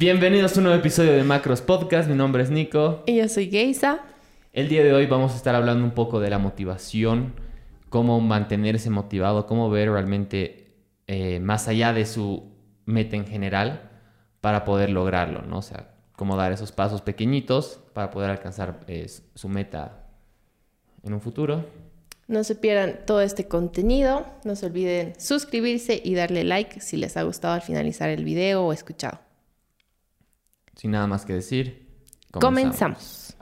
Bienvenidos a un nuevo episodio de Macros Podcast. Mi nombre es Nico. Y yo soy Geisa. El día de hoy vamos a estar hablando un poco de la motivación, cómo mantenerse motivado, cómo ver realmente eh, más allá de su meta en general para poder lograrlo, ¿no? O sea, cómo dar esos pasos pequeñitos para poder alcanzar eh, su meta en un futuro. No se pierdan todo este contenido, no se olviden suscribirse y darle like si les ha gustado al finalizar el video o escuchado. Sin nada más que decir, comenzamos.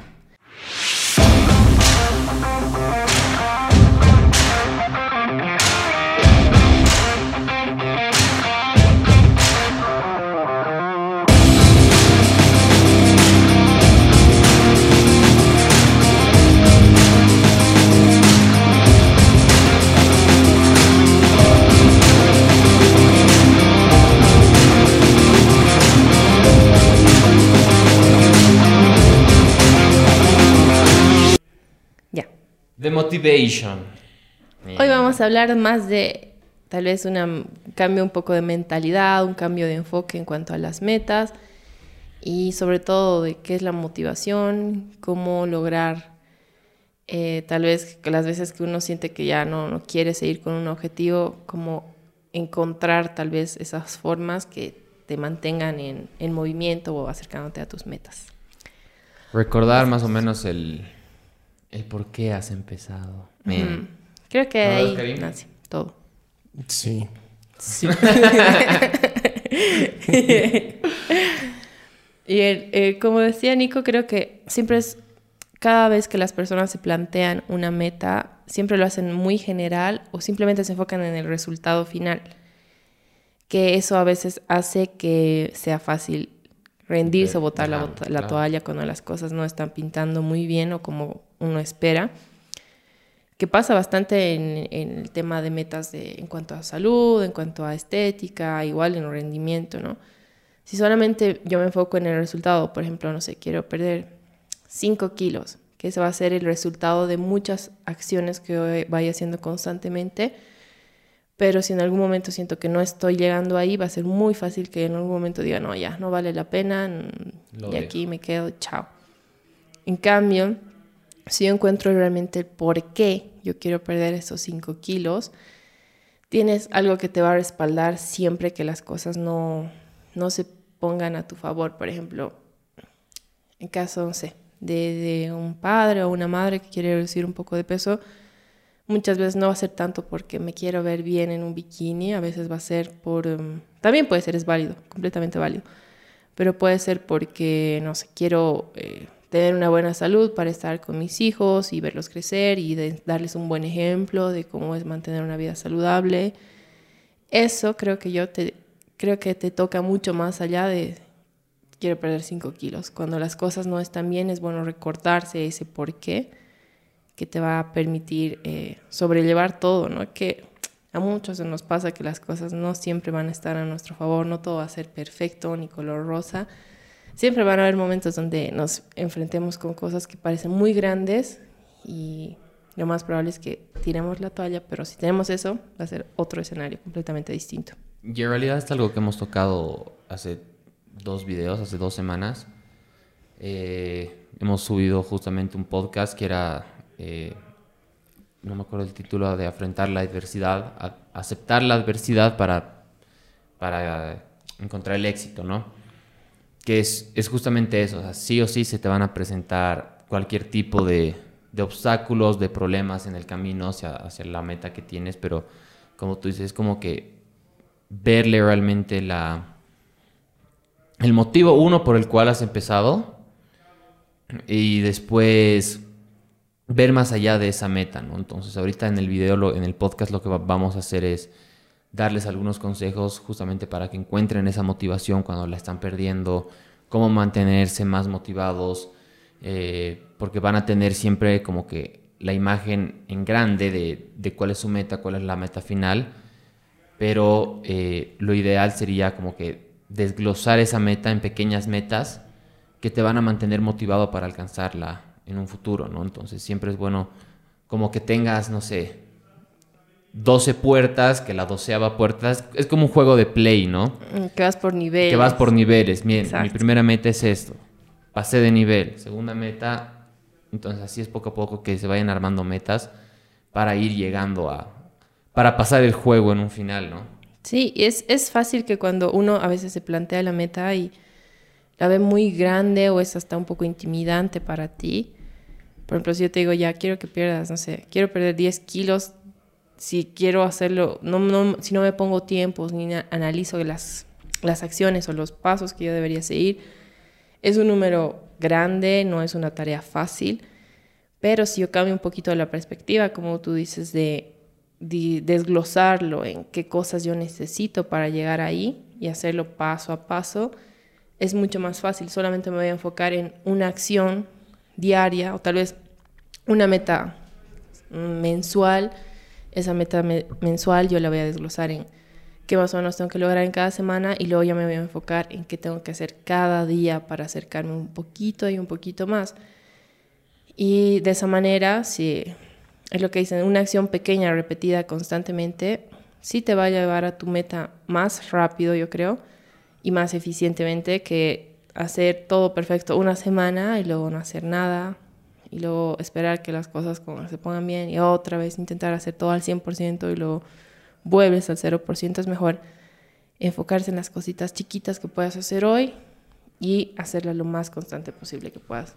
The Motivation. Hoy vamos a hablar más de tal vez un cambio un poco de mentalidad, un cambio de enfoque en cuanto a las metas y sobre todo de qué es la motivación, cómo lograr eh, tal vez las veces que uno siente que ya no, no quiere seguir con un objetivo, cómo encontrar tal vez esas formas que te mantengan en, en movimiento o acercándote a tus metas. Recordar más o menos el, el por qué has empezado. Creo que ahí nace todo. Sí. Sí. y eh, como decía Nico, creo que siempre es, cada vez que las personas se plantean una meta, siempre lo hacen muy general o simplemente se enfocan en el resultado final. Que eso a veces hace que sea fácil rendirse o botar la, la toalla cuando las cosas no están pintando muy bien o como uno espera, que pasa bastante en, el tema de metas de, en cuanto a salud, en cuanto a estética, igual en rendimiento, ¿no? Si solamente yo me enfoco en el resultado, por ejemplo, no sé, quiero perder 5 kilos, que ese va a ser el resultado de muchas acciones que vaya haciendo constantemente, pero si en algún momento siento que no estoy llegando ahí, va a ser muy fácil que en algún momento diga, no, ya, no vale la pena, y aquí me quedo, chao. En cambio, si yo encuentro realmente el por qué yo quiero perder esos 5 kilos, tienes algo que te va a respaldar siempre que las cosas no, no se pongan a tu favor. Por ejemplo, en caso, no sé, de, un padre o una madre que quiere reducir un poco de peso, muchas veces no va a ser tanto porque me quiero ver bien en un bikini, a veces va a ser por... Em, también puede ser, es válido, completamente válido, pero puede ser porque, no sé, quiero... Eh, tener una buena salud para estar con mis hijos y verlos crecer y darles un buen ejemplo de cómo es mantener una vida saludable. Eso creo que yo te creo que te toca mucho más allá de quiero perder 5 kilos. Cuando las cosas no están bien es bueno recordarse ese por qué que te va a permitir eh, sobrellevar todo, ¿no? Que a muchos se nos pasa que las cosas no siempre van a estar a nuestro favor, no todo va a ser perfecto ni color rosa siempre van a haber momentos donde nos enfrentemos con cosas que parecen muy grandes y lo más probable es que tiremos la toalla, pero si tenemos eso, va a ser otro escenario completamente distinto. Y en realidad es algo que hemos tocado hace dos videos, hace dos semanas. Eh, hemos subido justamente un podcast que era, eh, no me acuerdo el título, de afrontar la adversidad, aceptar la adversidad para, para encontrar el éxito, ¿no? Que es, justamente eso, o sea, sí o sí se te van a presentar cualquier tipo de, de obstáculos, de problemas en el camino hacia, hacia, la meta que tienes, pero como tú dices, es como que verle realmente la, el motivo uno por el cual has empezado y después ver más allá de esa meta, ¿no? Entonces ahorita en el video, en el podcast lo que vamos a hacer es darles algunos consejos justamente para que encuentren esa motivación cuando la están perdiendo, cómo mantenerse más motivados, eh, porque van a tener siempre como que la imagen en grande de, cuál es su meta, cuál es la meta final, pero eh, lo ideal sería como que desglosar esa meta en pequeñas metas que te van a mantener motivado para alcanzarla en un futuro, ¿no? Entonces siempre es bueno como que tengas, no sé, 12 puertas, que la doceava puerta es, es como un juego de play, ¿no? Mm, Que vas por niveles. Que vas por niveles. Bien, mi primera meta es esto. Pasé de nivel. Segunda meta. Entonces así es poco a poco que se vayan armando metas para ir llegando a... Para pasar el juego en un final, ¿no? Sí, y es, es fácil que cuando uno a veces se plantea la meta y la ve muy grande o es hasta un poco intimidante para ti. Por ejemplo, si yo te digo, ya quiero que pierdas, no sé, quiero perder 10 kilos, si quiero hacerlo, no, no, si no me pongo tiempos ni na- analizo las, las acciones o los pasos que yo debería seguir, es un número grande, no es una tarea fácil, pero si yo cambio un poquito la perspectiva, como tú dices, de, de desglosarlo en qué cosas yo necesito para llegar ahí y hacerlo paso a paso, es mucho más fácil. Solamente me voy a enfocar en una acción diaria o tal vez una meta mensual. Esa meta me- mensual yo la voy a desglosar en qué más o menos tengo que lograr en cada semana y luego ya me voy a enfocar en qué tengo que hacer cada día para acercarme un poquito y un poquito más. Y de esa manera, si es lo que dicen, una acción pequeña repetida constantemente, sí te va a llevar a tu meta más rápido, yo creo, y más eficientemente que hacer todo perfecto una semana y luego no hacer nada y luego esperar que las cosas como se pongan bien y otra vez intentar hacer todo al 100% y luego vuelves al 0%. Es mejor enfocarse en las cositas chiquitas que puedas hacer hoy y hacerlas lo más constante posible que puedas.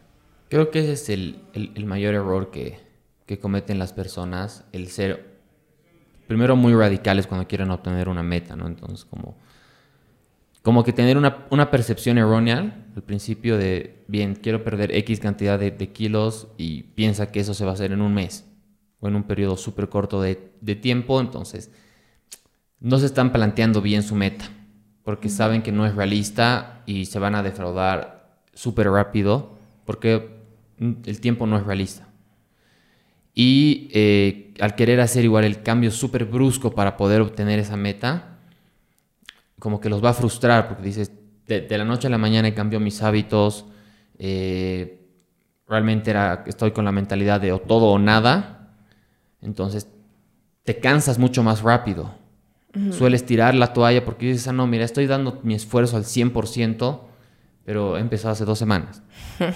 Creo que ese es el, el- el mayor error que, que cometen las personas, el ser primero muy radicales cuando quieren obtener una meta, ¿no? Entonces, como, como que tener una, una percepción errónea al principio de, bien, quiero perder X cantidad de, de kilos y piensa que eso se va a hacer en un mes o en un periodo súper corto de, de tiempo, entonces no se están planteando bien su meta porque saben que no es realista y se van a defraudar súper rápido porque mm, el tiempo no es realista. Y eh, al querer hacer igual el cambio súper brusco para poder obtener esa meta, como que los va a frustrar porque dices, de, de la noche a la mañana he cambiado mis hábitos, eh, realmente era, estoy con la mentalidad de o todo o nada, entonces te cansas mucho más rápido. Sueles tirar la toalla porque dices, ah, no, mira, estoy dando mi esfuerzo al 100%, pero he empezado hace dos semanas,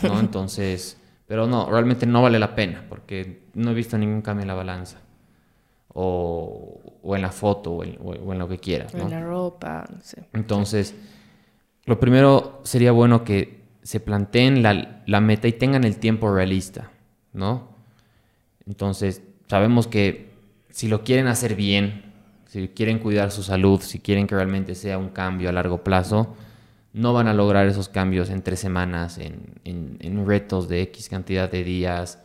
¿no? Entonces, pero no, realmente no vale la pena porque no he visto ningún cambio en la balanza o, o en la foto o en, o- o en lo que quieras, ¿no? En la ropa, no sé. Entonces, lo primero sería bueno que se planteen la, meta y tengan el tiempo realista, ¿no? Entonces, sabemos que si lo quieren hacer bien, si quieren cuidar su salud, si quieren que realmente sea un cambio a largo plazo, no van a lograr esos cambios en tres semanas, en, retos de X cantidad de días.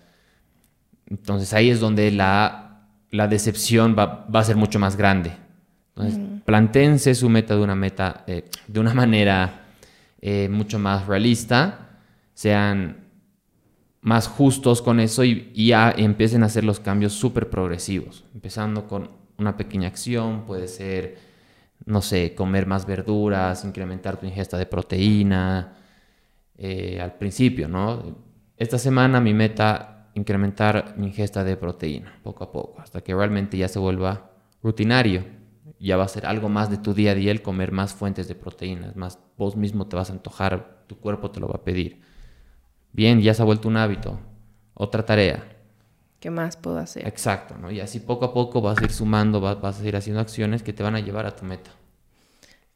Entonces ahí es donde la, decepción va, va a ser mucho más grande. Entonces, plantéense su meta de una meta, eh, de una manera eh, mucho más realista, sean más justos con eso y, y ya empiecen a hacer los cambios súper progresivos, empezando con una pequeña acción, puede ser, no sé, comer más verduras, incrementar tu ingesta de proteína, eh, al principio, ¿no? Esta semana mi meta, incrementar mi ingesta de proteína, poco a poco, hasta que realmente ya se vuelva rutinario. Ya va a ser algo más de tu día a día el comer más fuentes de proteínas, más vos mismo te vas a antojar, tu cuerpo te lo va a pedir. Bien, ya se ha vuelto un hábito. Otra tarea. ¿Qué más puedo hacer? Exacto, ¿no? Y así poco a poco vas a ir sumando, vas, vas a ir haciendo acciones que te van a llevar a tu meta.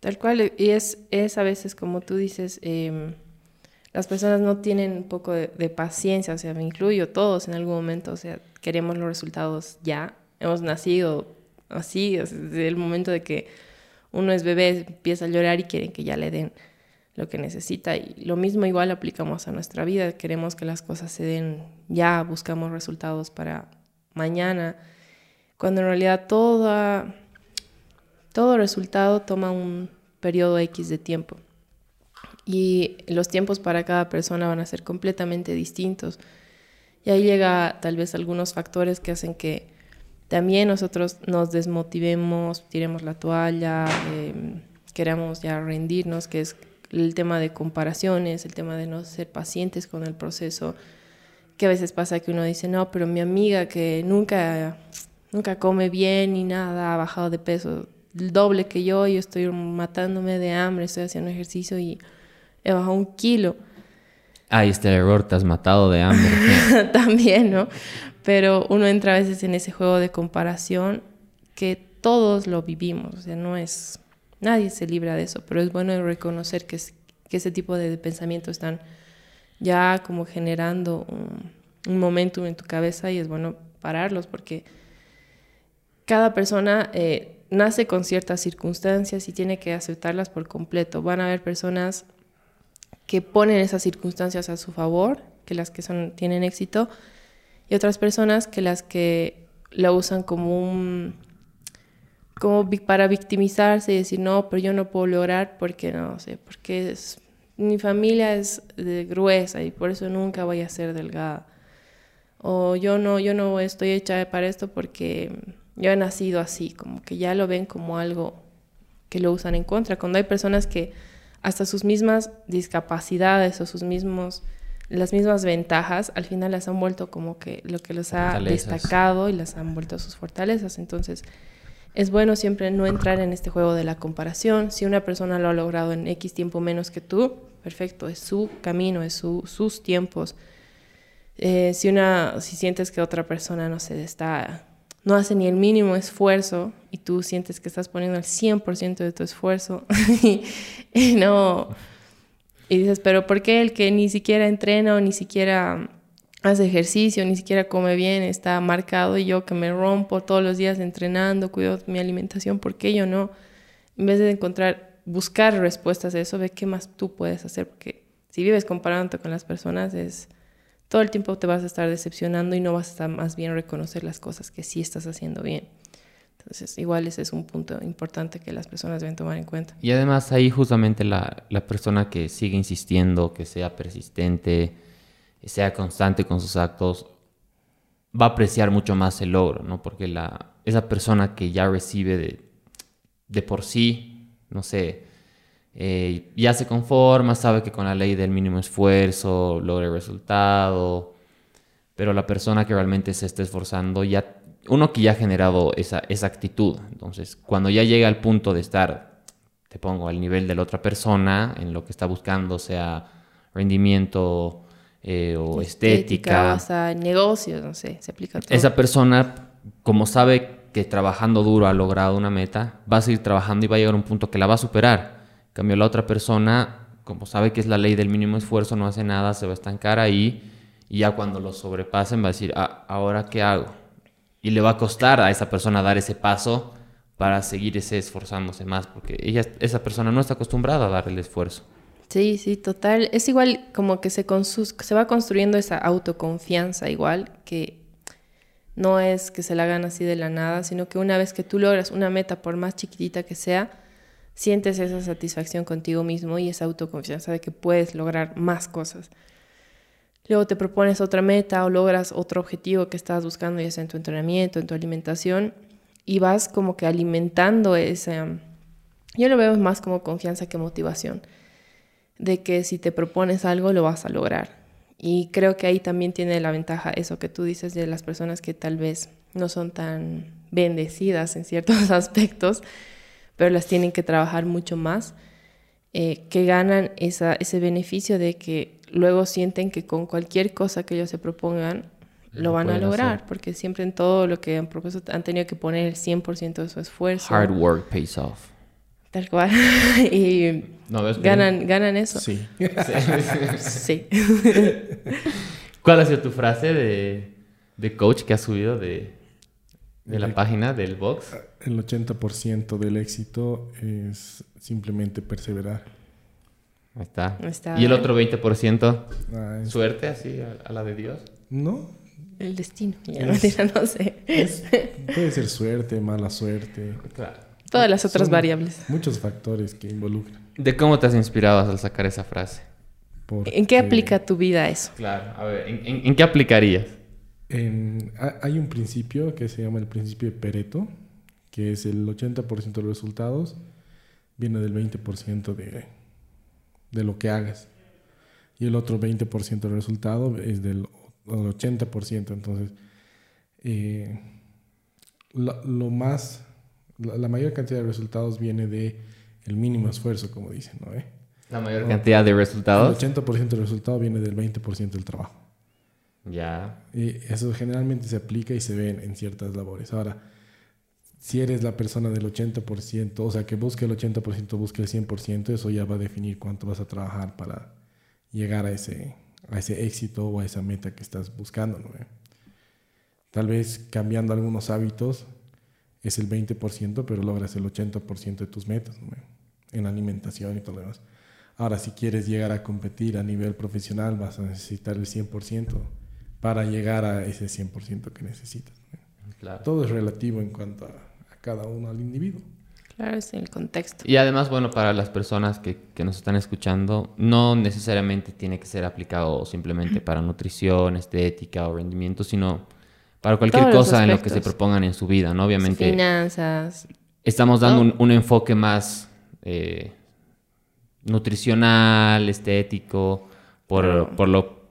Tal cual, y es, es a veces como tú dices, em, las personas no tienen un poco de, de paciencia, o sea, me incluyo todos en algún momento, o sea, queremos los resultados ya, hemos nacido así, desde el momento de que uno es bebé, empieza a llorar y quieren que ya le den lo que necesita, y lo mismo igual aplicamos a nuestra vida, queremos que las cosas se den ya, buscamos resultados para mañana, cuando en realidad toda todo resultado toma un periodo X de tiempo. Y los tiempos para cada persona van a ser completamente distintos. Y ahí llega tal vez algunos factores que hacen que también nosotros nos desmotivemos, tiremos la toalla, eh, queramos ya rendirnos, que es el tema de comparaciones, el tema de no ser pacientes con el proceso, que a veces pasa que uno dice, no, pero mi amiga que nunca, nunca come bien ni nada, ha bajado de peso el doble que yo, yo estoy matándome de hambre, estoy haciendo ejercicio y he bajado un kilo. Ahí está el error, te has matado de hambre. También, ¿no? Pero uno entra a veces en ese juego de comparación que todos lo vivimos, o sea, no es, nadie se libra de eso, pero es bueno reconocer que, ese tipo de pensamientos están ya como generando un, un momentum en tu cabeza y es bueno pararlos porque cada persona eh, nace con ciertas circunstancias y tiene que aceptarlas por completo. Van a haber personas que ponen esas circunstancias a su favor, que las que son, tienen éxito, y otras personas que las que la usan como un como para victimizarse y decir no, pero yo no puedo lograr porque no sé, porque es, mi familia es gruesa y por eso nunca voy a ser delgada. O yo no, yo no estoy hecha para esto porque yo he nacido así, como que ya lo ven como algo que lo usan en contra. Cuando hay personas que hasta sus mismas discapacidades o sus mismos las mismas ventajas al final las han vuelto como que lo que los ha destacado y las han vuelto sus fortalezas. Entonces, es bueno siempre no entrar en este juego de la comparación. Si una persona lo ha logrado en X tiempo menos que tú, perfecto, es su camino, es su, sus tiempos. Eh, si, una, si sientes que otra persona, no sé, está no hace ni el mínimo esfuerzo y tú sientes que estás poniendo el 100% de tu esfuerzo y, no... Y dices, pero ¿por qué el que ni siquiera entrena o ni siquiera hace ejercicio, ni siquiera come bien, está marcado y yo que me rompo todos los días entrenando, cuido mi alimentación, ¿por qué yo no? En vez de encontrar, buscar respuestas a eso, ve qué más tú puedes hacer, porque si vives comparándote con las personas es todo el tiempo te vas a estar decepcionando y no vas a más bien reconocer las cosas que sí estás haciendo bien. Entonces, igual ese es un punto importante que las personas deben tomar en cuenta. Y además ahí justamente la, la persona que sigue insistiendo, que sea persistente, sea constante con sus actos, va a apreciar mucho más el logro, ¿no? Porque la, esa persona que ya recibe de, de por sí, no sé, eh, ya se conforma, sabe que con la ley del mínimo esfuerzo logra el resultado, pero la persona que realmente se está esforzando, ya, uno que ya ha generado esa, esa actitud, entonces cuando ya llega al punto de estar, te pongo, al nivel de la otra persona, en lo que está buscando, sea rendimiento eh, o estética, o sea, negocios, no sé, se aplica todo. Esa persona, como sabe que trabajando duro ha logrado una meta, va a seguir trabajando y va a llegar a un punto que la va a superar cambio, la otra persona, como sabe que es la ley del mínimo esfuerzo, no hace nada, se va a estancar ahí y ya cuando lo sobrepasen va a decir, ah, ¿ahora qué hago? Y le va a costar a esa persona dar ese paso para seguir ese esforzándose más, porque ella, esa persona no está acostumbrada a dar el esfuerzo. Sí, sí, total. Es igual como que se, se va construyendo esa autoconfianza igual, que no es que se la hagan así de la nada, sino que una vez que tú logras una meta, por más chiquitita que sea, sientes esa satisfacción contigo mismo y esa autoconfianza de que puedes lograr más cosas. Luego te propones otra meta o logras otro objetivo que estás buscando, ya sea en tu entrenamiento, en tu alimentación, y vas como que alimentando ese... Yo lo veo más como confianza que motivación, de que si te propones algo lo vas a lograr. Y creo que ahí también tiene la ventaja eso que tú dices de las personas que tal vez no son tan bendecidas en ciertos aspectos, pero las tienen que trabajar mucho más, eh, que ganan ese beneficio de que luego sienten que con cualquier cosa que ellos se propongan, lo, van a lograr, porque siempre en todo lo que han propuesto han tenido que poner el 100% de su esfuerzo. Hard work pays off. Tal cual. y ganan, ganan eso. Sí. sí. ¿Cuál ha sido tu frase de, de coach que has subido de, de la página del box? El 80% del éxito es simplemente perseverar. Ahí está. ¿Y el otro 20%? Ah, ¿Suerte así a, la de Dios? No. El destino. Ya no, sé. puede ser suerte, mala suerte. Claro. Todas las otras variables. Muchos factores que involucran. ¿De cómo te has inspirado al sacar esa frase? ¿En qué aplica tu vida eso? Claro, a ver, en qué aplicarías? hay un principio que se llama el principio de Pereto, que es el 80% de los resultados viene del 20% de, de lo que hagas. Y el otro 20% del resultado es del, 80%. Entonces, eh, lo, más, la, mayor cantidad de resultados viene de el mínimo esfuerzo, como dicen, ¿no? ¿Eh? La mayor cantidad de resultados. El 80% del resultado viene del 20% del trabajo. Ya. Y eso generalmente se aplica y se ve en, ciertas labores. Ahora, si eres la persona del 80%, o sea, que busque el 80%, busque el 100%, eso ya va a definir cuánto vas a trabajar para llegar a ese, a ese éxito o a esa meta que estás buscando. ¿no? Tal vez cambiando algunos hábitos es el 20%, pero logras el 80% de tus metas ¿no? en alimentación y todo lo demás. Ahora, si quieres llegar a competir a nivel profesional, vas a necesitar el 100% para llegar a ese 100% que necesitas. Todo es relativo en cuanto a, cada uno, al individuo. Claro, es el contexto. Y además, bueno, para las personas que, que, nos están escuchando, no necesariamente tiene que ser aplicado simplemente para nutrición, estética o rendimiento, sino para cualquier cosa en lo que se propongan en su vida, ¿no? Obviamente. Finanzas. Estamos dando un, enfoque más eh, nutricional, estético, por, por lo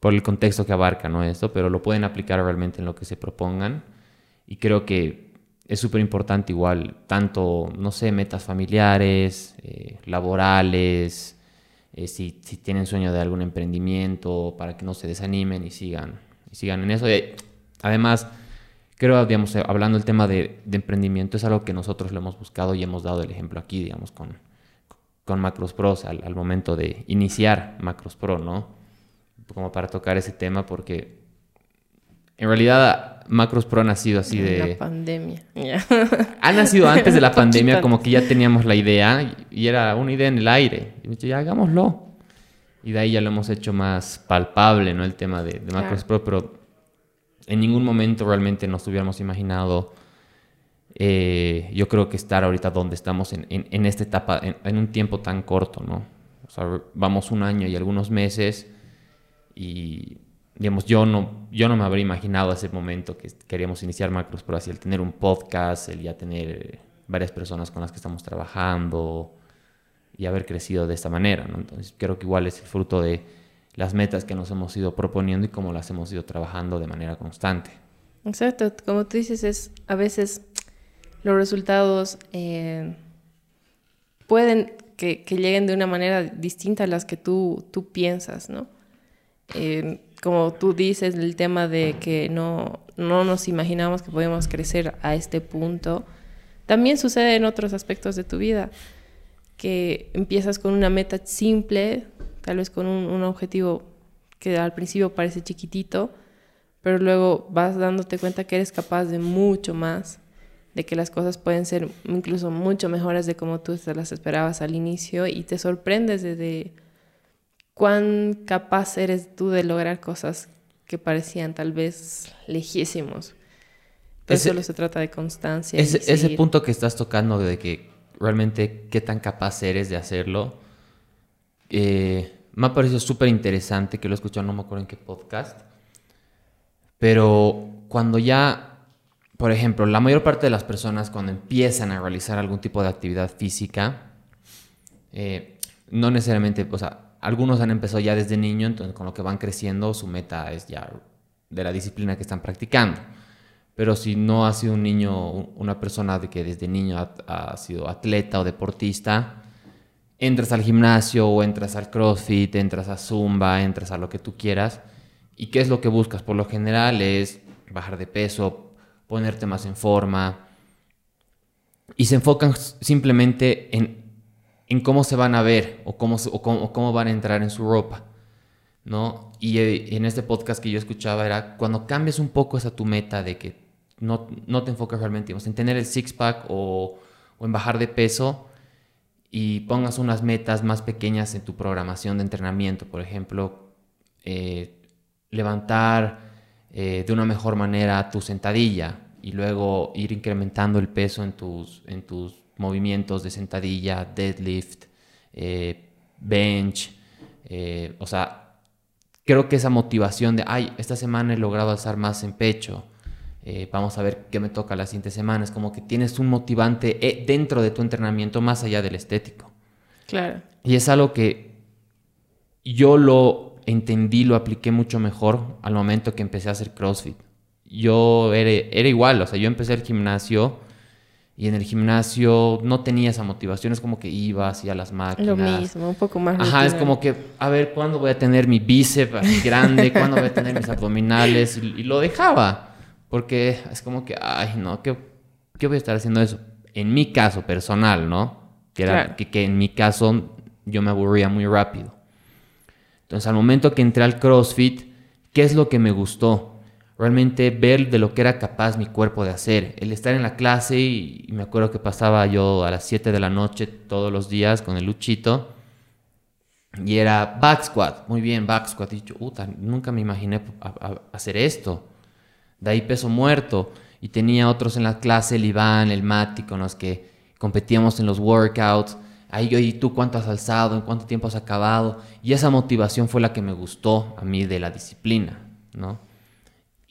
por el contexto que abarca, ¿no? Esto, pero lo pueden aplicar realmente en lo que se propongan. Y creo que es súper importante igual, tanto, no sé, metas familiares, eh, laborales, eh, si, si, tienen sueño de algún emprendimiento, para que no se desanimen y sigan, y sigan en eso. además, creo, digamos, hablando del tema de, de, emprendimiento, es algo que nosotros lo hemos buscado y hemos dado el ejemplo aquí, digamos, con, con Macros Pro, al, al momento de iniciar Macros Pro, ¿no? como para tocar ese tema porque en realidad Macros Pro ha nacido así de... La pandemia. ha nacido antes de la pandemia como que ya teníamos la idea y era una idea en el aire. Y ya hagámoslo. Y de ahí ya lo hemos hecho más palpable, ¿no? El tema de, Macros Pro, pero en ningún momento realmente nos hubiéramos imaginado, eh, yo creo que estar ahorita donde estamos en, en, esta etapa, en, en, un tiempo tan corto, ¿no? O sea, vamos un año y algunos meses y, digamos, yo no, yo no me habría imaginado ese momento que queríamos iniciar Macros pero así el tener un podcast, el ya tener varias personas con las que estamos trabajando y haber crecido de esta manera, ¿no? Entonces, creo que igual es el fruto de las metas que nos hemos ido proponiendo y cómo las hemos ido trabajando de manera constante. Exacto, como tú dices, es a veces los resultados eh, pueden que, que, lleguen de una manera distinta a las que tú, tú piensas, ¿no? Eh, como tú dices, el tema de que no, no nos imaginamos que podemos crecer a este punto, también sucede en otros aspectos de tu vida, que empiezas con una meta simple, tal vez con un, objetivo que al principio parece chiquitito, pero luego vas dándote cuenta que eres capaz de mucho más, de que las cosas pueden ser incluso mucho mejores de como tú te las esperabas al inicio y te sorprendes de cuán capaz eres tú de lograr cosas que parecían tal vez lejísimos. Pero solo se trata de constancia. Ese, ese punto que estás tocando de que realmente qué tan capaz eres de hacerlo, eh, me ha parecido súper interesante, que lo he escuchado, no me acuerdo en qué podcast, pero cuando ya, por ejemplo, la mayor parte de las personas cuando empiezan a realizar algún tipo de actividad física, eh, no necesariamente, o sea, algunos han empezado ya desde niño, entonces con lo que van creciendo su meta es ya de la disciplina que están practicando. Pero si no ha sido un niño, una persona de que desde niño ha, sido atleta o deportista, entras al gimnasio o entras al CrossFit, entras a Zumba, entras a lo que tú quieras. ¿Y qué es lo que buscas? Por lo general es bajar de peso, ponerte más en forma. Y se enfocan simplemente en en cómo se van a ver o cómo, cómo, van a entrar en su ropa. ¿no? Y eh, en este podcast que yo escuchaba era cuando cambias un poco esa tu meta de que no, no te enfocas realmente en tener el six-pack o, o, en bajar de peso y pongas unas metas más pequeñas en tu programación de entrenamiento. Por ejemplo, eh, levantar eh, de una mejor manera tu sentadilla y luego ir incrementando el peso en tus, en tus movimientos de sentadilla, deadlift, eh, bench, eh, o sea, creo que esa motivación de, ay, esta semana he logrado alzar más en pecho, eh, vamos a ver qué me toca la siguiente semana, es como que tienes un motivante dentro de tu entrenamiento más allá del estético. Claro. Y es algo que yo lo entendí, lo apliqué mucho mejor al momento que empecé a hacer CrossFit. yo era, era igual, o sea, yo empecé el gimnasio y en el gimnasio no tenía esa motivación, es como que iba hacia las máquinas. Lo mismo, un poco más. Ajá, es como que, a ver, ¿cuándo voy a tener mi bíceps así grande? ¿Cuándo voy a tener mis abdominales? Y, y, lo dejaba, porque es como que, ay, no, ¿qué, ¿qué voy a estar haciendo eso? En mi caso personal, ¿no? Que, era, Claro. que, que en mi caso yo me aburría muy rápido. Entonces, al momento que entré al CrossFit, ¿qué es lo que me gustó? Realmente ver de lo que era capaz mi cuerpo de hacer. El estar en la clase y, me acuerdo que pasaba yo a las 7 de la noche todos los días con el luchito. Y era back squat, muy bien, back squat. Y yo, "Uta, nunca me imaginé hacer esto. De ahí peso muerto. Y tenía otros en la clase, el Iván, el Mati, con los que competíamos en los workouts. Ahí yo, ¿y tú cuánto has alzado? ¿En cuánto tiempo has acabado? Y esa motivación fue la que me gustó a mí de la disciplina, ¿no?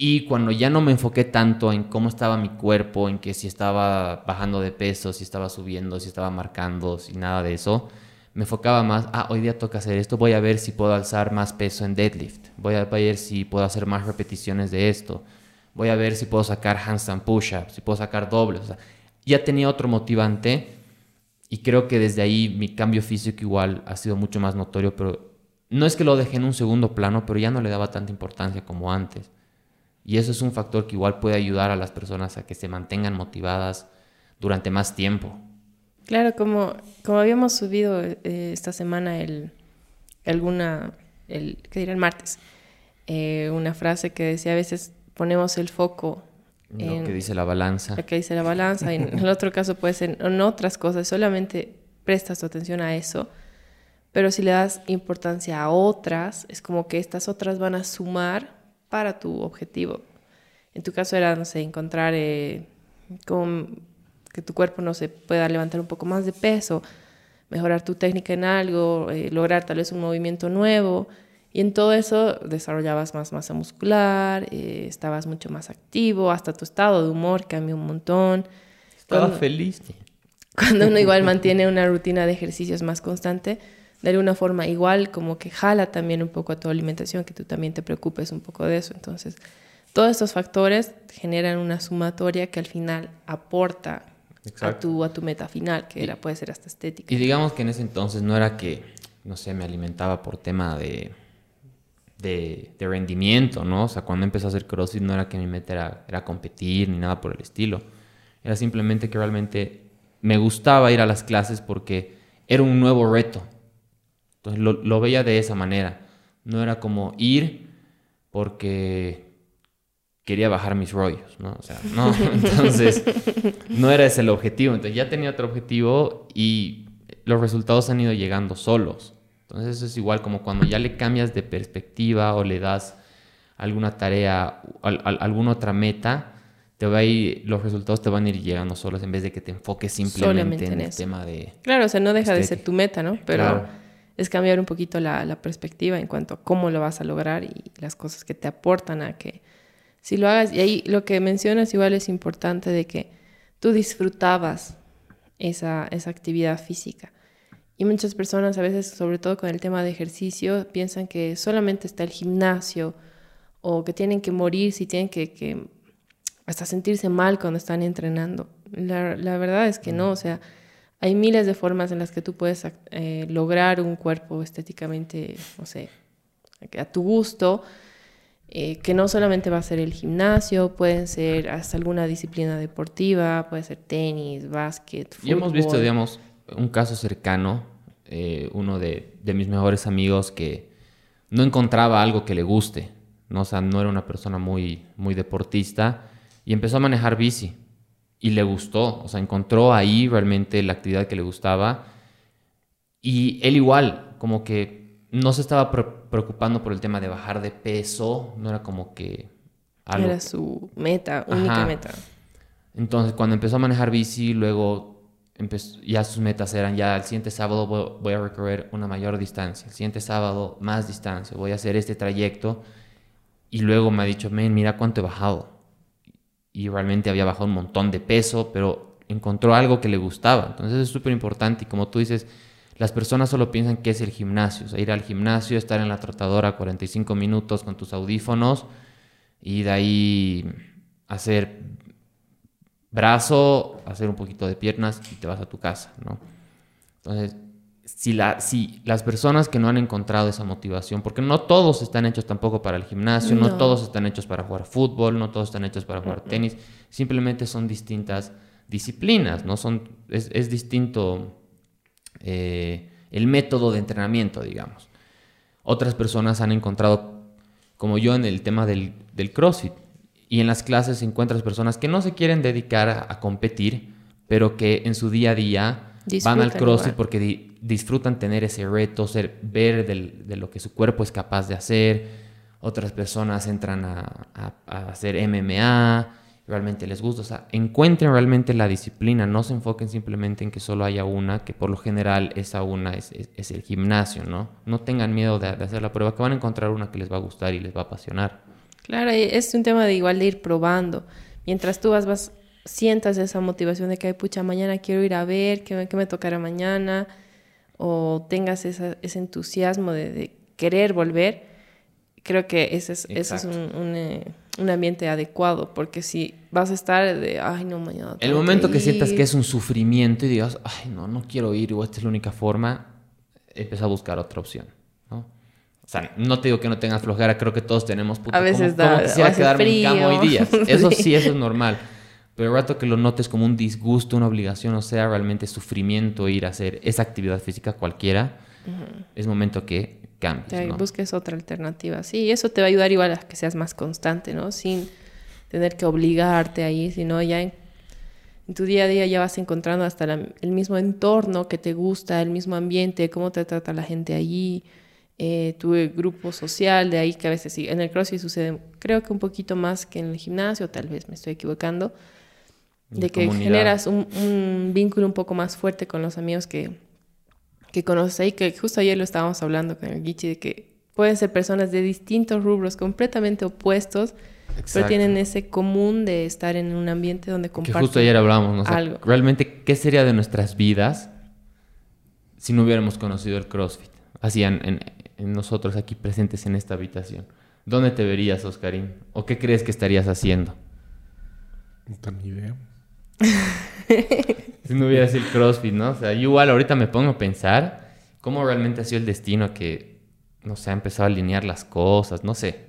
Y cuando ya no me enfoqué tanto en cómo estaba mi cuerpo, en que si estaba bajando de peso, si estaba subiendo, si estaba marcando, si nada de eso, me enfocaba más, ah, hoy día toca hacer esto, voy a ver si puedo alzar más peso en deadlift, voy a ver si puedo hacer más repeticiones de esto, voy a ver si puedo sacar handstand push-ups, si puedo sacar dobles. Ya tenía otro motivante y creo que desde ahí mi cambio físico igual ha sido mucho más notorio, pero no es que lo dejé en un segundo plano, pero ya no le daba tanta importancia como antes. Y eso es un factor que igual puede ayudar a las personas a que se mantengan motivadas durante más tiempo. Claro, como, como habíamos subido eh, esta semana el, alguna, el, ¿qué dirá? El martes, eh, una frase que decía a veces ponemos el foco Lo en que dice la balanza. lo que dice la balanza, en el otro caso puede ser en otras cosas, solamente prestas tu atención a eso, pero si le das importancia a otras, es como que estas otras van a sumar para tu objetivo. En tu caso era, no sé, encontrar eh, con- que tu cuerpo no se pueda levantar un poco más de peso, mejorar tu técnica en algo, eh, lograr tal vez un movimiento nuevo. Y en todo eso desarrollabas más masa muscular, eh, estabas mucho más activo, hasta tu estado de humor cambió un montón. Estaba Cuando- feliz. cuando uno igual mantiene una rutina de ejercicios más constante, de alguna forma igual como que jala también un poco a tu alimentación, que tú también te preocupes un poco de eso. Entonces, todos estos factores generan una sumatoria que al final aporta a tu, a tu meta final, que era, puede ser hasta estética. Y digamos que en ese entonces no era que, no sé, me alimentaba por tema de, de, de rendimiento, ¿no? O sea, cuando empecé a hacer CrossFit no era que mi meta era, era competir ni nada por el estilo. Era simplemente que realmente me gustaba ir a las clases porque era un nuevo reto. Entonces lo, lo veía de esa manera. No era como ir porque quería bajar mis rollos, ¿no? O sea, no. Entonces, no era ese el objetivo. Entonces, ya tenía otro objetivo y los resultados han ido llegando solos. Entonces, eso es igual como cuando ya le cambias de perspectiva o le das alguna tarea, al- al- alguna otra meta, te va a ir, los resultados te van a ir llegando solos en vez de que te enfoques simplemente Solamente en, en el tema de... Claro, o sea, no deja de ser tu meta, ¿no? Pero Claro. Es cambiar un poquito la, perspectiva en cuanto a cómo lo vas a lograr y las cosas que te aportan a que si lo hagas. Y ahí lo que mencionas igual es importante de que tú disfrutabas esa, esa actividad física. Y muchas personas a veces, sobre todo con el tema de ejercicio, piensan que solamente está el gimnasio o que tienen que morir si tienen que, que hasta sentirse mal cuando están entrenando. La, la verdad es que no, o sea, hay miles de formas en las que tú puedes eh, lograr un cuerpo estéticamente, no sé, a tu gusto, eh, que no solamente va a ser el gimnasio, pueden ser hasta alguna disciplina deportiva, puede ser tenis, básquet, fútbol. Y hemos visto, digamos, un caso cercano, eh, uno de, de mis mejores amigos que no encontraba algo que le guste, ¿no? O sea, no era una persona muy, muy deportista y empezó a manejar bici y le gustó, o sea, encontró ahí realmente la actividad que le gustaba y él igual, como que no se estaba pre- preocupando por el tema de bajar de peso, no era como que algo Era su meta, única Ajá. meta. entonces, cuando empezó a manejar bici, luego ya sus metas eran, ya el siguiente sábado voy, voy a recorrer una mayor distancia, el siguiente sábado más distancia, voy a hacer este trayecto. Y luego me ha dicho, men, mira cuánto he bajado. Y realmente había bajado un montón de peso, pero encontró algo que le gustaba. Entonces es súper importante. Y como tú dices, las personas solo piensan que es el gimnasio. Ir al gimnasio, estar en la trotadora 45 minutos con tus audífonos y de ahí hacer brazo, hacer un poquito de piernas y te vas a tu casa, ¿no? Entonces, si, la, si las personas que no han encontrado esa motivación, porque no todos están hechos tampoco para el gimnasio, no, No. todos están hechos para jugar fútbol, no todos están hechos para jugar tenis, simplemente son distintas disciplinas, ¿no? Son, es, es distinto eh, el método de entrenamiento, digamos. Otras personas han encontrado, como yo en el tema del, del CrossFit, y en las clases encuentras personas que no se quieren dedicar a, a competir, pero que en su día a día van al CrossFit igual. porque di- disfrutan tener ese reto, ser, ver del- de lo que su cuerpo es capaz de hacer. Otras personas entran a, a- a hacer MMA, realmente les gusta. O sea, encuentren realmente la disciplina, no se enfoquen simplemente en que solo haya una, que por lo general esa una es, es- es el gimnasio, ¿no? No tengan miedo de, de hacer la prueba, que van a encontrar una que les va a gustar y les va a apasionar. Claro, es un tema de igual de ir probando. Mientras tú vas, vas sientas esa motivación de que, "Ay, pucha, mañana quiero ir a ver, qué, me- qué me tocará mañana, o tengas esa- ese entusiasmo de, de querer volver, creo que ese es, ese es un, un, eh, un ambiente adecuado, porque si vas a estar de, ay, no, mañana. El momento que sientas ir". que es un sufrimiento y digas, ay, no, no quiero ir o esta es la única forma, empieza a buscar otra opción. O sea, no te digo que no tengas flojera, creo que todos tenemos, puta, A veces ¿cómo- cómo da- quisiera hace quedarme en cama hoy frío. día. Eso Sí. sí, eso es normal. Pero el rato que lo notes como un disgusto, una obligación, o sea, realmente sufrimiento ir a hacer esa actividad física cualquiera, es momento que cambies, busques otra alternativa. Sí, eso te va a ayudar igual a que seas más constante, ¿no? Sin tener que obligarte ahí, sino ya en, en tu día a día ya vas encontrando hasta la- el mismo entorno que te gusta, el mismo ambiente, cómo te trata la gente allí, eh, tu grupo social, de ahí que a veces sí, en el CrossFit sucede, creo que un poquito más que en el gimnasio, tal vez me estoy equivocando, de que comunidad. generas un, un vínculo un poco más fuerte con los amigos que, que conoces ahí, que justo ayer lo estábamos hablando con el Gichi, de que pueden ser personas de distintos rubros completamente opuestos, pero tienen ese común de estar en un ambiente donde Que comparten justo ayer hablábamos, ¿no? O sea, algo. realmente, ¿qué sería de nuestras vidas si no hubiéramos conocido el CrossFit? Así en, en- en nosotros aquí presentes en esta habitación. ¿Dónde te verías, Oscarín? ¿O qué crees que estarías haciendo? No tengo ni idea. Si no hubieras el CrossFit, ¿no? O sea, yo igual ahorita me pongo a pensar cómo realmente ha sido el destino que, no sé, ha empezado a alinear las cosas, no sé.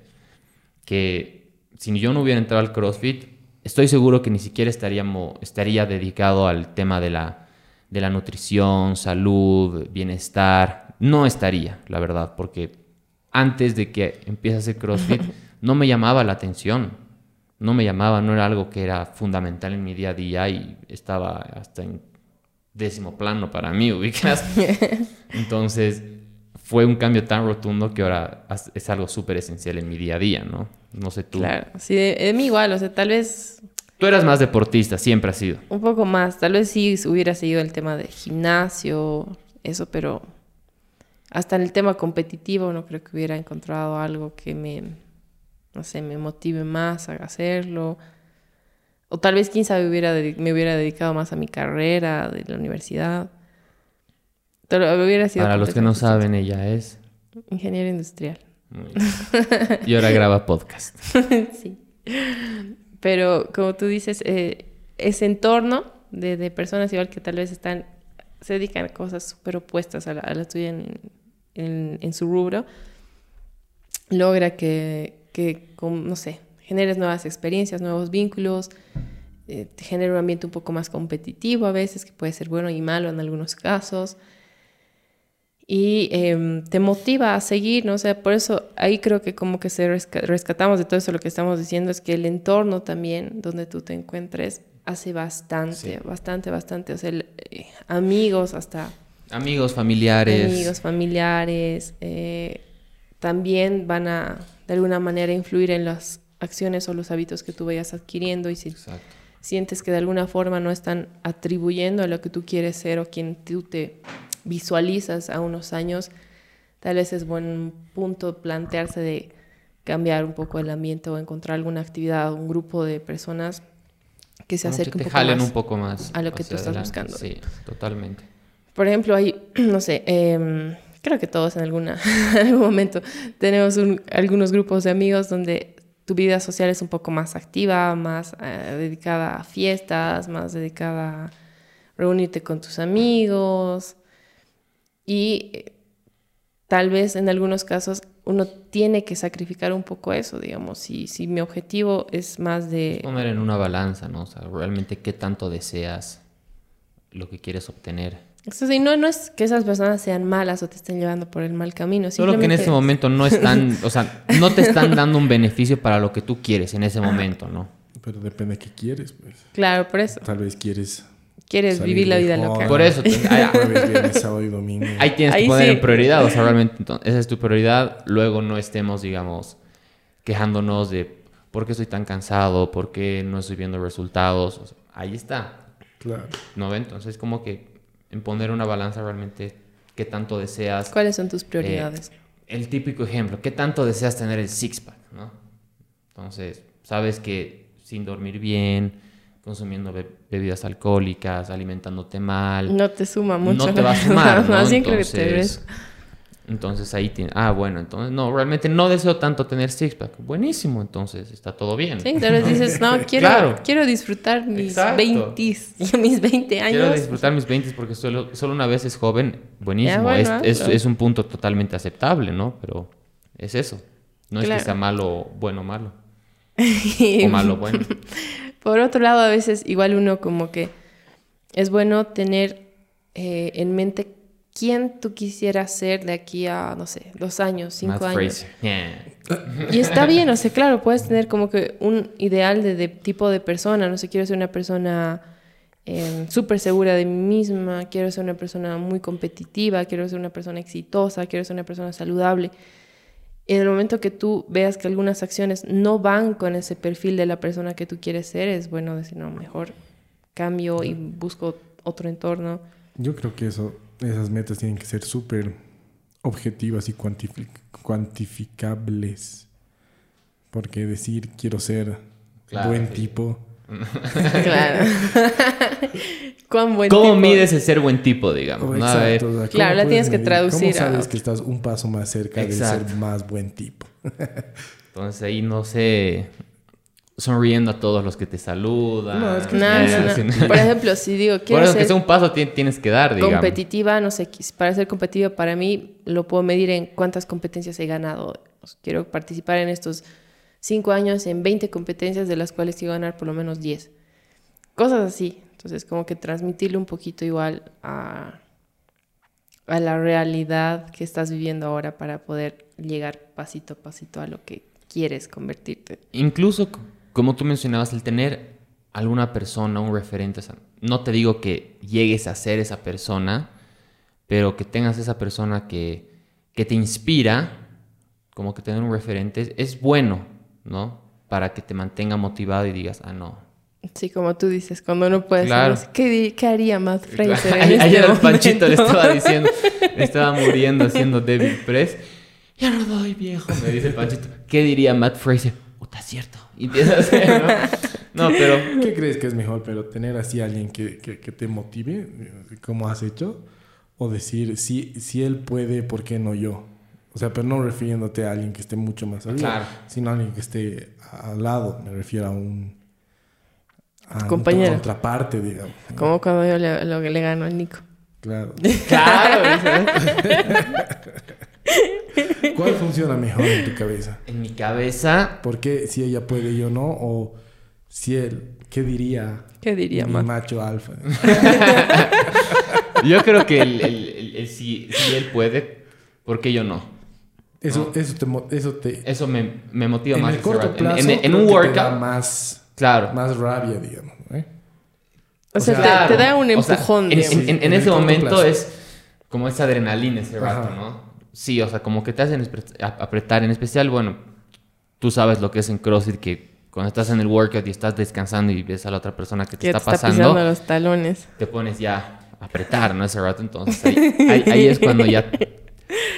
Que si yo no hubiera entrado al CrossFit, estoy seguro que ni siquiera estaríamos, estaría dedicado al tema de la, de la nutrición, salud, bienestar. No estaría, la verdad, porque antes de que empiece a hacer CrossFit, no me llamaba la atención no me llamaba, no era algo que era fundamental en mi día a día y estaba hasta en décimo plano para mí, ubicas. Entonces fue un cambio tan rotundo que ahora es algo súper esencial en mi día a día, ¿no? No sé tú. Claro, sí, de, de mí igual, o sea, tal vez Tú eras más deportista, siempre has sido. un poco más, tal vez sí hubiera seguido el tema de gimnasio, eso, pero hasta en el tema competitivo no creo que hubiera encontrado algo que me, no sé, me motive más a hacerlo. O tal vez, quién sabe, hubiera me hubiera dedicado más a mi carrera de la universidad. Pero hubiera sido Para los que no saben, ella es. Ingeniero industrial. Y ahora graba podcast. sí. Pero como tú dices, eh, ese entorno de, de personas igual que tal vez están, se dedican a cosas súper opuestas a la, a la tuya en, en- en su rubro, logra que, que no sé, generes nuevas experiencias, nuevos vínculos, eh, te genera un ambiente un poco más competitivo a veces, que puede ser bueno y malo en algunos casos. Y em, te motiva a seguir, ¿no? O sea, por eso ahí creo que como que se resca- rescatamos de todo eso lo que estamos diciendo es que el entorno también donde tú te encuentres hace bastante, Sí. bastante, bastante. O sea, el- eh, amigos hasta Amigos, familiares. amigos, familiares, eh, también van a de alguna manera influir en las acciones o los hábitos que tú vayas adquiriendo y si Exacto. sientes que de alguna forma no están atribuyendo a lo que tú quieres ser o quien tú te visualizas a unos años, tal vez es buen punto plantearse de cambiar un poco el ambiente o encontrar alguna actividad, un grupo de personas que se acerquen un poco jalen más un poco más a lo que tú estás adelante. buscando. Sí, totalmente. Por ejemplo, hay, no sé, em, creo que todos en alguna, en algún momento tenemos un- algunos grupos de amigos donde tu vida social es un poco más activa, más eh, dedicada a fiestas, más dedicada a reunirte con tus amigos y eh, tal vez en algunos casos uno tiene que sacrificar un poco eso, digamos, si, si mi objetivo es más de... Poner en una balanza, ¿no? O sea, realmente qué tanto deseas lo que quieres obtener. Eso sí, no, no es que esas personas sean malas o te estén llevando por el mal camino. Solo que en ese momento no están, o sea, no te están dando un beneficio para lo que tú quieres en ese momento, ¿no? Pero depende de qué quieres, pues. Claro, por eso. Tal vez quieres Quieres vivir la vida loca. Por eso. Ahí tienes que poner en prioridad. O sea, realmente entonces, esa es tu prioridad. Luego no estemos, digamos, quejándonos de por qué estoy tan cansado, por qué no estoy viendo resultados. ahí está. Claro. ¿No ven? Entonces, como que en poner una balanza realmente qué tanto deseas. ¿Cuáles son tus prioridades? Eh, el típico ejemplo, ¿qué tanto deseas tener el six-pack? ¿no? Entonces, sabes que sin dormir bien, consumiendo bebidas alcohólicas, alimentándote mal. No te suma mucho. No te va a sumar, ¿no? entonces, entonces ahí tiene, ah, bueno, entonces no, realmente no deseo tanto tener six-pack. Buenísimo, entonces está todo bien. Sí, entonces dices, no, quiero, quiero disfrutar mis 20, mis 20 años. Quiero disfrutar mis 20 porque solo, solo una vez es joven, buenísimo. es, es, un punto totalmente aceptable, ¿no? Pero es eso. No es que sea malo, bueno, malo. o malo, bueno. Por otro lado, a veces igual uno como que es bueno tener eh, en mente quién tú quisieras ser de aquí a, no sé, dos años, cinco años. Y está bien, o sea, claro, puedes tener como que un ideal de, tipo de persona, no sé, quiero ser una persona eh, súper segura de mí misma, quiero ser una persona muy competitiva, quiero ser una persona exitosa, quiero ser una persona saludable en el momento que tú veas que algunas acciones no van con ese perfil de la persona que tú quieres ser, es bueno decir, no, mejor cambio y busco otro entorno. Yo creo que eso, esas metas tienen que ser súper objetivas y cuantificables. Porque decir quiero ser buen tipo claro. ¿Cómo mides el ser buen tipo, digamos? claro, la tienes que traducir. ¿Cómo sabes que estás un paso más cerca de ser más buen tipo? Entonces ahí no sé, sonriendo a todos los que te saludan. No, es que no, Por ejemplo, si digo, quiero ser... que sea un paso tienes que dar, digamos. Competitiva, no sé, para ser competitiva para mí lo puedo medir en cuántas competencias he ganado. Quiero participar en estos cinco años en 20 competencias de las cuales quiero ganar por lo menos 10. Cosas así. Entonces, como que transmitirle un poquito igual a, a la realidad que estás viviendo ahora para poder llegar pasito a pasito a lo que quieres convertirte. Incluso, como tú mencionabas, el tener alguna persona, un referente, no te digo que llegues a ser esa persona, pero que tengas esa persona que, que te inspira, como que tener un referente, es bueno, ¿no? Para que te mantenga motivado y digas, ah, no. Sí, como tú dices, cuando no puedes claro. ¿qué, ¿qué, haría Matt Fraser? Ayer este el Panchito le estaba diciendo, estaba muriendo haciendo Devil Press. Ya no doy, viejo. Me dice el Panchito, ¿qué diría Matt Fraser? Puta, cierto. Y empieza a hacer, ¿no? No, pero... ¿Qué crees que es mejor? ¿Pero tener así a alguien que, que, que te motive, como has hecho? ¿O decir, si, si él puede, ¿por qué no yo? O sea, pero no refiriéndote a alguien que esté mucho más arriba, sino a alguien que esté al lado. Me refiero a un... A compañero. contraparte, digamos. Como cuando yo le, lo que le gano al Nico. Claro. claro. ¿Cuál funciona mejor en tu cabeza? En mi cabeza... ¿Por qué si ella puede y yo no? O si él, ¿qué diría? ¿Qué diría, mi macho alfa? yo creo que el, si, si él puede, ¿por qué yo no? Eso, eso, te, eso, te, eso me, me motiva en más. El corto plazo, en, un workout. más, claro. más rabia, digamos. ¿eh? O, sea, te, da un empujón. en, ese momento es como esa adrenalina ese rato, ¿no? Sí, o sea, como que te hacen apretar. En especial, bueno, tú sabes lo que es en CrossFit, que cuando estás en el workout y estás descansando y ves a la otra persona que te está, pasando. los talones. Te pones ya a apretar, ¿no? Ese rato. Entonces ahí es cuando ya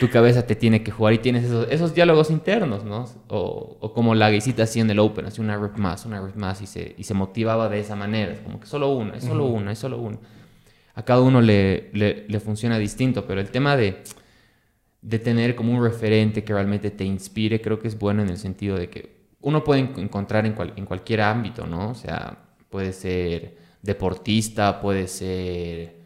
tu cabeza te tiene que jugar y tienes esos, diálogos internos, ¿no? O, como la guisita así en el Open, así una rep más, una rep más y se, y se motivaba de esa manera, como que solo una, es solo una, es solo una. A cada uno le, le, funciona distinto, pero el tema de, de tener como un referente que realmente te inspire, creo que es bueno en el sentido de que uno puede encontrar en, en cualquier ámbito, ¿no? O sea, puede ser deportista, puede ser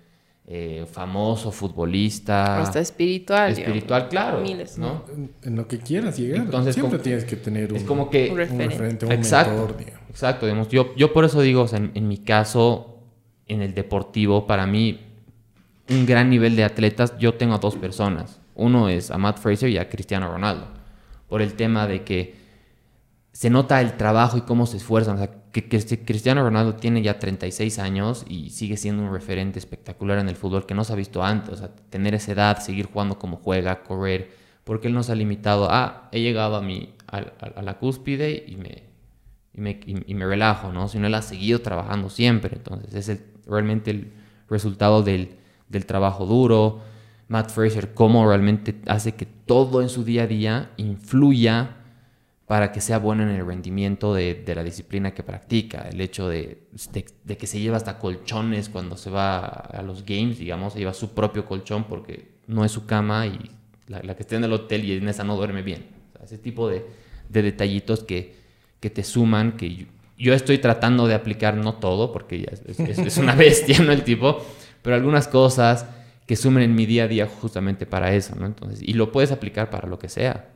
eh, famoso, futbolista. Hasta espiritual. Espiritual, claro. ¿no? En, lo que quieras llegar. Entonces, Siempre tienes que tener un, es como que, un referente, un, exacto, mentor. Exacto, digamos, yo, yo por eso digo, o sea, en, mi caso, en el deportivo, para mí, un gran nivel de atletas, yo tengo a dos personas. Uno es a Matt Fraser y a Cristiano Ronaldo. Por el tema de que se nota el trabajo y cómo se esfuerzan. O sea, que, este Cristiano Ronaldo tiene ya 36 años y sigue siendo un referente espectacular en el fútbol que no se ha visto antes. O sea, tener esa edad, seguir jugando como juega, correr, porque él no se ha limitado a, he llegado a, mi, a, la cúspide y me, y me, y, me, relajo, ¿no? Sino él ha seguido trabajando siempre. Entonces, es realmente el resultado del, del trabajo duro. Matt Fraser, cómo realmente hace que todo en su día a día influya para que sea bueno en el rendimiento de, la disciplina que practica. El hecho de, de, que se lleva hasta colchones cuando se va a los games, digamos, se lleva su propio colchón porque no es su cama y la, que está en el hotel y en esa no duerme bien. ese tipo de, detallitos que, que, te suman, que yo, estoy tratando de aplicar, no todo, porque ya es, es una bestia, ¿no? El tipo, pero algunas cosas que sumen en mi día a día justamente para eso, ¿no? Entonces, y lo puedes aplicar para lo que sea.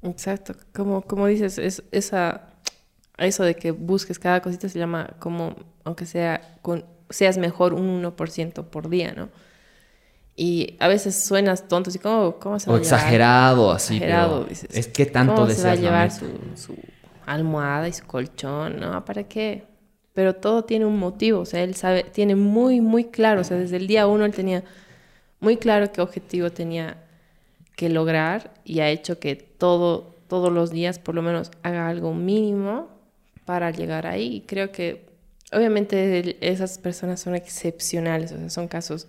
Exacto, como, como dices, es esa, eso de que busques cada cosita se llama como, aunque sea con, seas mejor un 1% por día, ¿no? Y a veces suenas tonto, así como, ¿cómo se va o exagerado, así, exagerado, dices, es que tanto ¿cómo se va a llevar su, su, almohada y su colchón, ¿no? ¿Para qué? Pero todo tiene un motivo, o sea, él sabe, tiene muy, muy claro, o sea, desde el día uno él tenía muy claro qué objetivo tenía que lograr y ha hecho que todo, todos los días por lo menos haga algo mínimo para llegar ahí. Y creo que obviamente esas personas son excepcionales, o sea, son casos,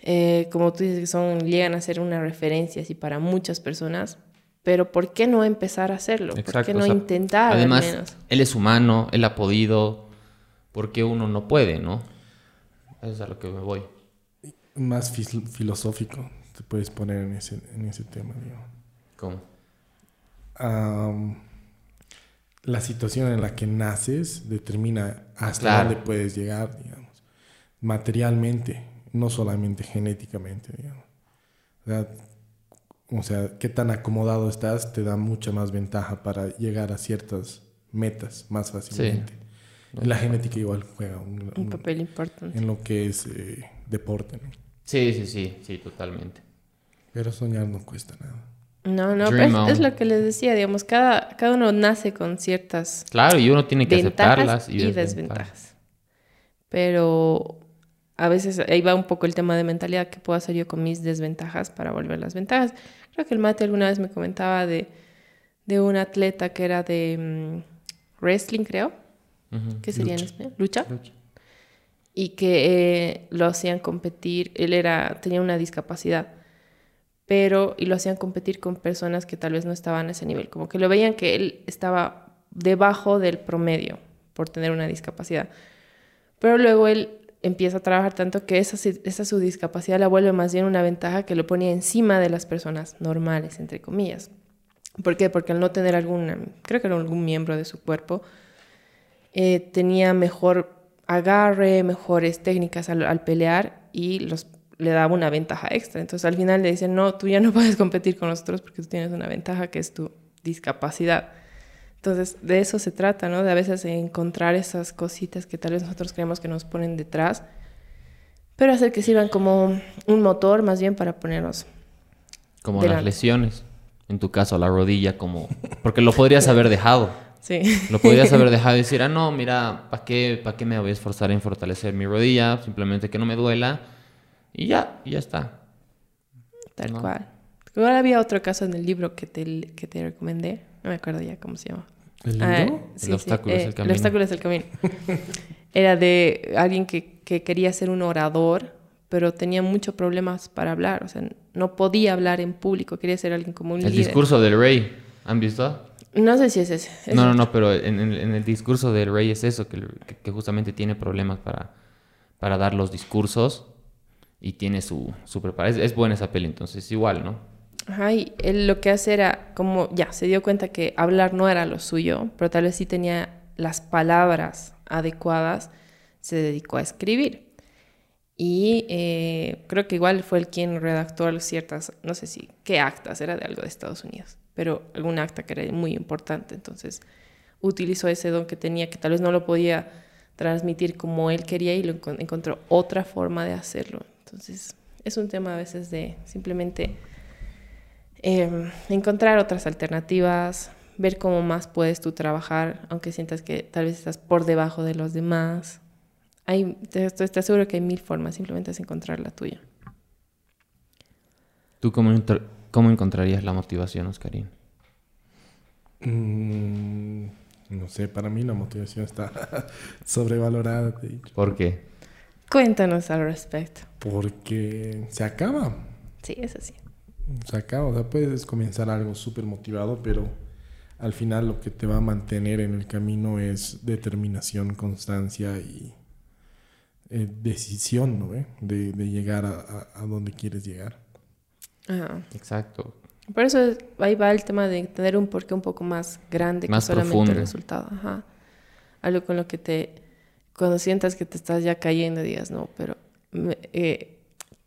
eh, como tú dices, que son, llegan a ser una referencia así para muchas personas. Pero ¿por qué no empezar a hacerlo? ¿Por qué no intentar? Además, al menos? él es humano, él ha podido, ¿por qué uno no puede, no? Eso es a lo que me voy. Más filosófico puedes poner en ese, en ese tema, digamos. ¿Cómo? la situación en la que naces determina hasta dónde puedes llegar, digamos. Materialmente, no solamente genéticamente, digamos. O sea, qué tan acomodado estás te da mucha más ventaja para llegar a ciertas metas más fácilmente. La genética igual juega un, papel importante. En lo que es eh, deporte, ¿no? Sí, sí, sí, sí, totalmente. Pero soñar no cuesta nada. No, no, pero es, lo que les decía, digamos, cada, cada uno nace con ciertas... Claro, y uno tiene que aceptarlas y, desventajas. Pero a veces ahí va un poco el tema de mentalidad, ¿qué puedo hacer yo con mis desventajas para volver las ventajas? Creo que el mate alguna vez me comentaba de, de un atleta que era de mm, wrestling, creo. ¿Qué sería en español? ¿Lucha? Y que eh, lo hacían competir, él era, tenía una discapacidad pero y lo hacían competir con personas que tal vez no estaban a ese nivel, como que lo veían que él estaba debajo del promedio por tener una discapacidad. Pero luego él empieza a trabajar tanto que esa, esa su discapacidad la vuelve más bien una ventaja que lo ponía encima de las personas normales, entre comillas. ¿Por qué? Porque al no tener algún, creo que algún miembro de su cuerpo, eh, tenía mejor agarre, mejores técnicas al, al pelear y los le daba una ventaja extra. Entonces al final le dicen, no, tú ya no puedes competir con nosotros porque tú tienes una ventaja que es tu discapacidad. Entonces de eso se trata, ¿no? De a veces encontrar esas cositas que tal vez nosotros creemos que nos ponen detrás, pero hacer que sirvan como un motor más bien para ponernos. Como las lesiones. En tu caso, la rodilla, como. Porque lo podrías haber dejado. Sí. Lo podrías haber dejado y decir, ah, no, mira, ¿para qué, ¿para qué me voy a esforzar en fortalecer mi rodilla? Simplemente que no me duela y ya, y ya está. Tal cual. Igual había otro caso en el libro que te, que te recomendé. No me acuerdo ya cómo se llama. ¿El ah, libro? el obstáculo es el camino. El obstáculo es el camino. Era de alguien que, que quería ser un orador, pero tenía muchos problemas para hablar. O sea, no podía hablar en público. Quería ser alguien como un el líder. El discurso del rey. ¿Han visto? No sé si es ese. no, no, no, pero en, en, el discurso del rey es eso, que, que, justamente tiene problemas para, para dar los discursos y tiene su, su preparación. Es, buena esa peli, entonces igual, ¿no? Ajá, y él lo que hace era como, ya, se dio cuenta que hablar no era lo suyo, pero tal vez sí tenía las palabras adecuadas, se dedicó a escribir. Y eh, creo que igual fue el quien redactó ciertas, no sé si, qué actas, era de algo de Estados Unidos, pero algún acta que era muy importante. Entonces utilizó ese don que tenía, que tal vez no lo podía transmitir como él quería y lo encontró otra forma de hacerlo. Entonces es un tema a veces de simplemente em, encontrar otras alternativas, ver cómo más puedes tú trabajar, aunque sientas que tal vez estás por debajo de los demás. Hay, te, estoy seguro que hay mil formas, simplemente es encontrar la tuya. ¿Tú cómo, cómo encontrarías la motivación, Oscarín? Mm, no sé, para mí la motivación está sobrevalorada. ¿Por qué? Cuéntanos al respecto. Porque se acaba. Sí, es así. Se acaba. O sea, puedes comenzar algo súper motivado, pero al final lo que te va a mantener en el camino es determinación, constancia y eh, decisión, ¿no? De, de llegar a, a, donde quieres llegar. Ajá. Exacto. Por eso ahí va el tema de tener un porqué un poco más grande más que solamente el resultado. Ajá. Algo con lo que te, cuando sientas que te estás ya cayendo, digas, no, pero eh,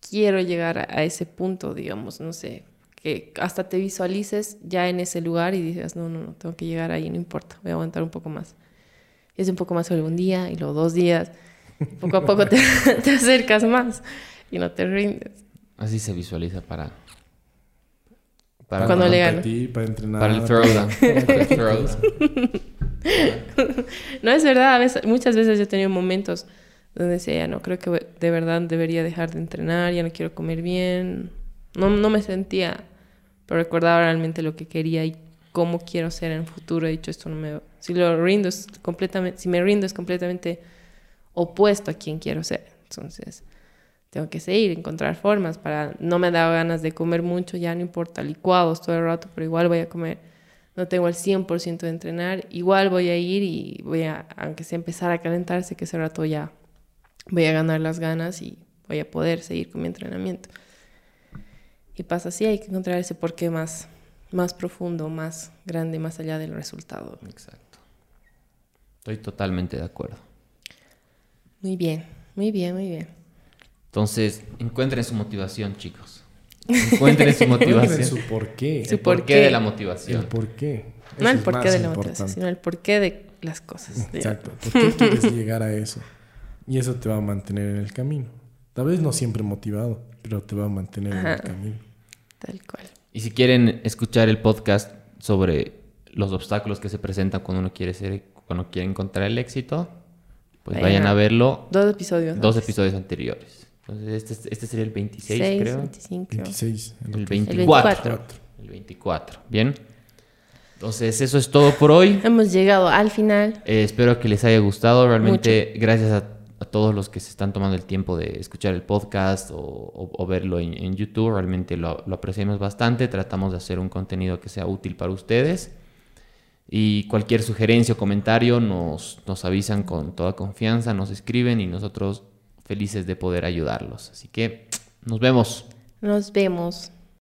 quiero llegar a, a, ese punto, digamos, no sé, que hasta te visualices ya en ese lugar y dices, no, no, no, tengo que llegar ahí, no importa, voy a aguantar un poco más. Es un poco más sobre un día y luego dos días poco a poco te, acercas más y no te rindes. Así se visualiza para... para Cuando le gano. Para entrenar. Para el throwdown. no, es verdad. A veces, muchas veces he tenido momentos donde decía, ya no, creo que de verdad debería dejar de entrenar, ya no quiero comer bien. No, no me sentía, pero recordaba realmente lo que quería y cómo quiero ser en el futuro. He dicho, esto no me... Si lo rindo es completamente... Si me rindo es completamente opuesto a quien quiero ser. Entonces, tengo que seguir, encontrar formas para... No me da ganas de comer mucho, ya no importa, licuados todo el rato, pero igual voy a comer. No tengo el 100% de entrenar, igual voy a ir y voy a, aunque sea empezar a calentarse, que ese rato ya voy a ganar las ganas y voy a poder seguir con mi entrenamiento. Y pasa así, hay que encontrar ese porqué más, más profundo, más grande, más allá del resultado. Exacto. Estoy totalmente de acuerdo. Muy bien, muy bien, muy bien. Entonces, encuentren su motivación, chicos. Encuentren su motivación. su porqué. Su porqué de la motivación. El porqué. No el porqué de la motivación, sino el porqué de las cosas. Exacto. ¿Por qué quieres llegar a eso? Y eso te va a mantener en el camino. Tal vez no siempre motivado, pero te va a mantener en el camino. Tal cual. Y si quieren escuchar el podcast sobre los obstáculos que se presentan cuando uno quiere ser, cuando quiere encontrar el éxito, pues vayan, a verlo. Dos episodios. Dos episodios anteriores. Entonces, este, este sería el 26, creo. 25. 26. El 24. El 24. Bien. Entonces, eso es todo por hoy. Hemos llegado al final. Eh, espero que les haya gustado. Realmente, gracias a, a, todos los que se están tomando el tiempo de escuchar el podcast o, o, o verlo en, en, YouTube. Realmente lo, lo apreciamos bastante. Tratamos de hacer un contenido que sea útil para ustedes. Y cualquier sugerencia o comentario nos, nos avisan con toda confianza, nos escriben y nosotros felices de poder ayudarlos. Así que nos vemos. Nos vemos.